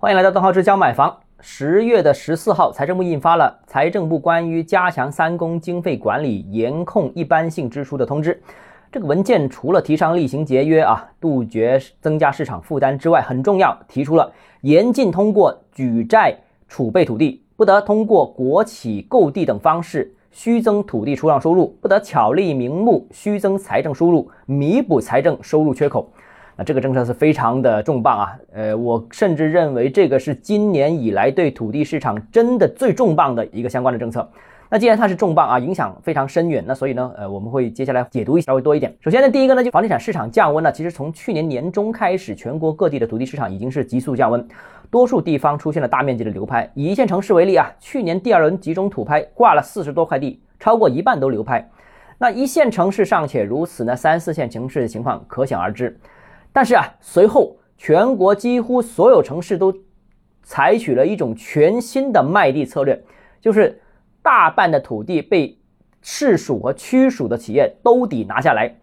欢迎来到邓浩之教买房。十月的十四号，财政部印发了财政部关于加强三公经费管理、严控一般性支出的通知。这个文件除了提倡厉行节约啊，杜绝增加市场负担之外，很重要，提出了严禁通过举债储备土地，不得通过国企购地等方式虚增土地出让收入，不得巧立名目虚增财政收入，弥补财政收入缺口。啊这个政策是非常的重磅啊，呃，我甚至认为这个是今年以来对土地市场真的最重磅的一个相关的政策。那既然它是重磅啊，影响非常深远，那所以呢，呃，我们会接下来解读一稍微多一点。首先呢，第一个呢，就房地产市场降温呢，其实从去年年中开始，全国各地的土地市场已经是急速降温，多数地方出现了大面积的流拍。以一线城市为例啊，去年第二轮集中土拍挂了四十多块地，超过一半都流拍。那一线城市尚且如此，那三四线城市的情况可想而知。但是啊，随后全国几乎所有城市都采取了一种全新的卖地策略，就是大半的土地被市属和区属的企业兜底拿下来。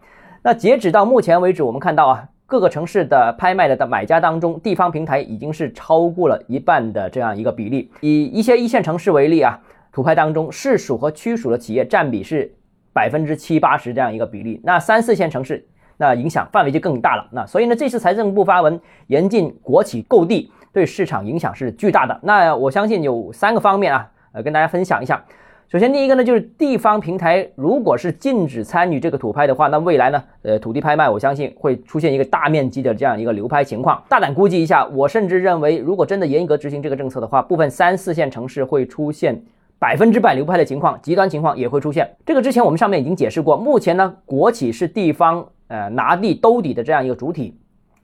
那截止到目前为止，我们看到啊，各个城市的拍卖的的买家当中，地方平台已经是超过了一半的这样一个比例。以一些一线城市为例啊，土拍当中市属和区属的企业占比是百分之七八十这样一个比例。那三四线城市。那影响范围就更大了。那所以呢，这次财政部发文严禁国企购地，对市场影响是巨大的。那我相信有三个方面啊，呃，跟大家分享一下。首先，第一个呢，就是地方平台如果是禁止参与这个土拍的话，那未来呢，呃，土地拍卖我相信会出现一个大面积的这样一个流拍情况。大胆估计一下，我甚至认为，如果真的严格执行这个政策的话，部分三四线城市会出现百分之百流拍的情况，极端情况也会出现。这个之前我们上面已经解释过，目前呢，国企是地方。呃，拿地兜底的这样一个主体，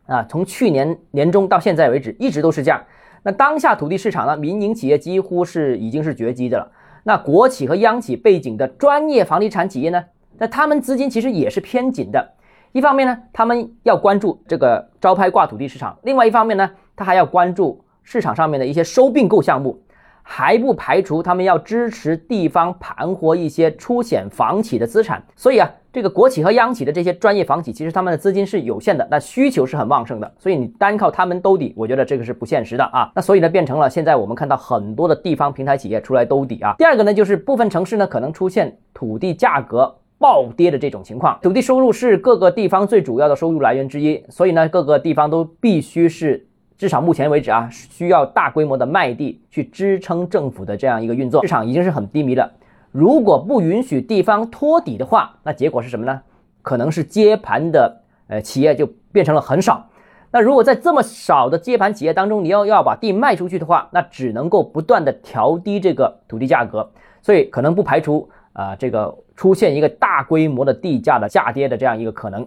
啊，从去年年中到现在为止，一直都是这样。那当下土地市场呢，民营企业几乎是已经是绝迹的了。那国企和央企背景的专业房地产企业呢，那他们资金其实也是偏紧的。一方面呢，他们要关注这个招拍挂土地市场；另外一方面呢，他还要关注市场上面的一些收并购项目，还不排除他们要支持地方盘活一些出险房企的资产。所以啊。这个国企和央企的这些专业房企，其实他们的资金是有限的，那需求是很旺盛的，所以你单靠他们兜底，我觉得这个是不现实的啊。那所以呢，变成了现在我们看到很多的地方平台企业出来兜底啊。第二个呢，就是部分城市呢可能出现土地价格暴跌的这种情况。土地收入是各个地方最主要的收入来源之一，所以呢，各个地方都必须是至少目前为止啊，需要大规模的卖地去支撑政府的这样一个运作。市场已经是很低迷了。如果不允许地方托底的话，那结果是什么呢？可能是接盘的呃企业就变成了很少。那如果在这么少的接盘企业当中，你要要把地卖出去的话，那只能够不断的调低这个土地价格，所以可能不排除啊这个出现一个大规模的地价的下跌的这样一个可能。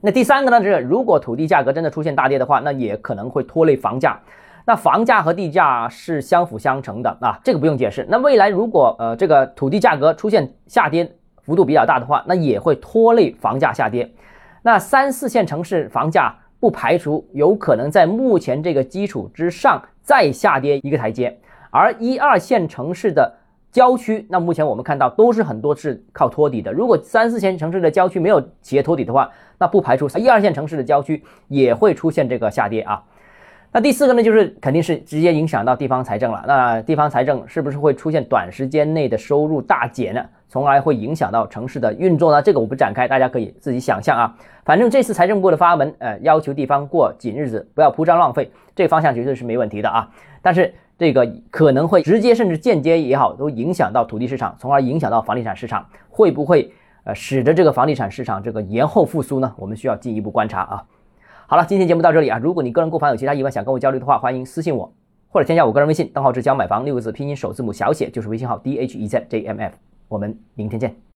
那第三个呢，就是如果土地价格真的出现大跌的话，那也可能会拖累房价。那房价和地价是相辅相成的啊，这个不用解释。那未来如果呃这个土地价格出现下跌幅度比较大的话，那也会拖累房价下跌。那三四线城市房价不排除有可能在目前这个基础之上再下跌一个台阶，而一二线城市的郊区，那目前我们看到都是很多是靠托底的。如果三四线城市的郊区没有企业托底的话，那不排除一二线城市的郊区也会出现这个下跌啊。那第四个呢，就是肯定是直接影响到地方财政了。那地方财政是不是会出现短时间内的收入大减呢？从而会影响到城市的运作呢？这个我不展开，大家可以自己想象啊。反正这次财政部的发文，呃，要求地方过紧日子，不要铺张浪费，这个方向绝对是没问题的啊。但是这个可能会直接甚至间接也好，都影响到土地市场，从而影响到房地产市场，会不会呃使得这个房地产市场这个延后复苏呢？我们需要进一步观察啊。好了，今天节目到这里啊！如果你个人购房有其他疑问想跟我交流的话，欢迎私信我，或者添加我个人微信“邓浩志教买房”六个字拼音首字母小写就是微信号 d h e z j m f。我们明天见。